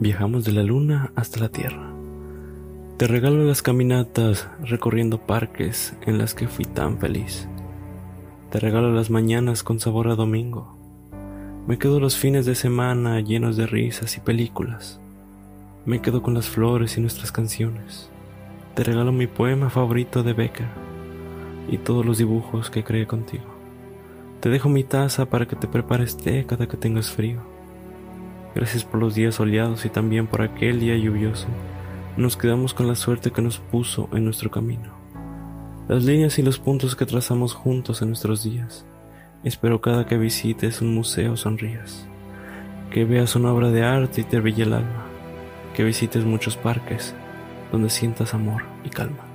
Viajamos de la luna hasta la tierra. Te regalo las caminatas recorriendo parques en las que fui tan feliz. Te regalo las mañanas con sabor a domingo. Me quedo los fines de semana llenos de risas y películas. Me quedo con las flores y nuestras canciones. Te regalo mi poema favorito de Becker y todos los dibujos que creé contigo. Te dejo mi taza para que te prepares té cada que tengas frío. Gracias por los días soleados y también por aquel día lluvioso. Nos quedamos con la suerte que nos puso en nuestro camino. Las líneas y los puntos que trazamos juntos en nuestros días. Espero cada que visites un museo sonrías. Que veas una obra de arte y te brille el alma. Que visites muchos parques donde sientas amor y calma.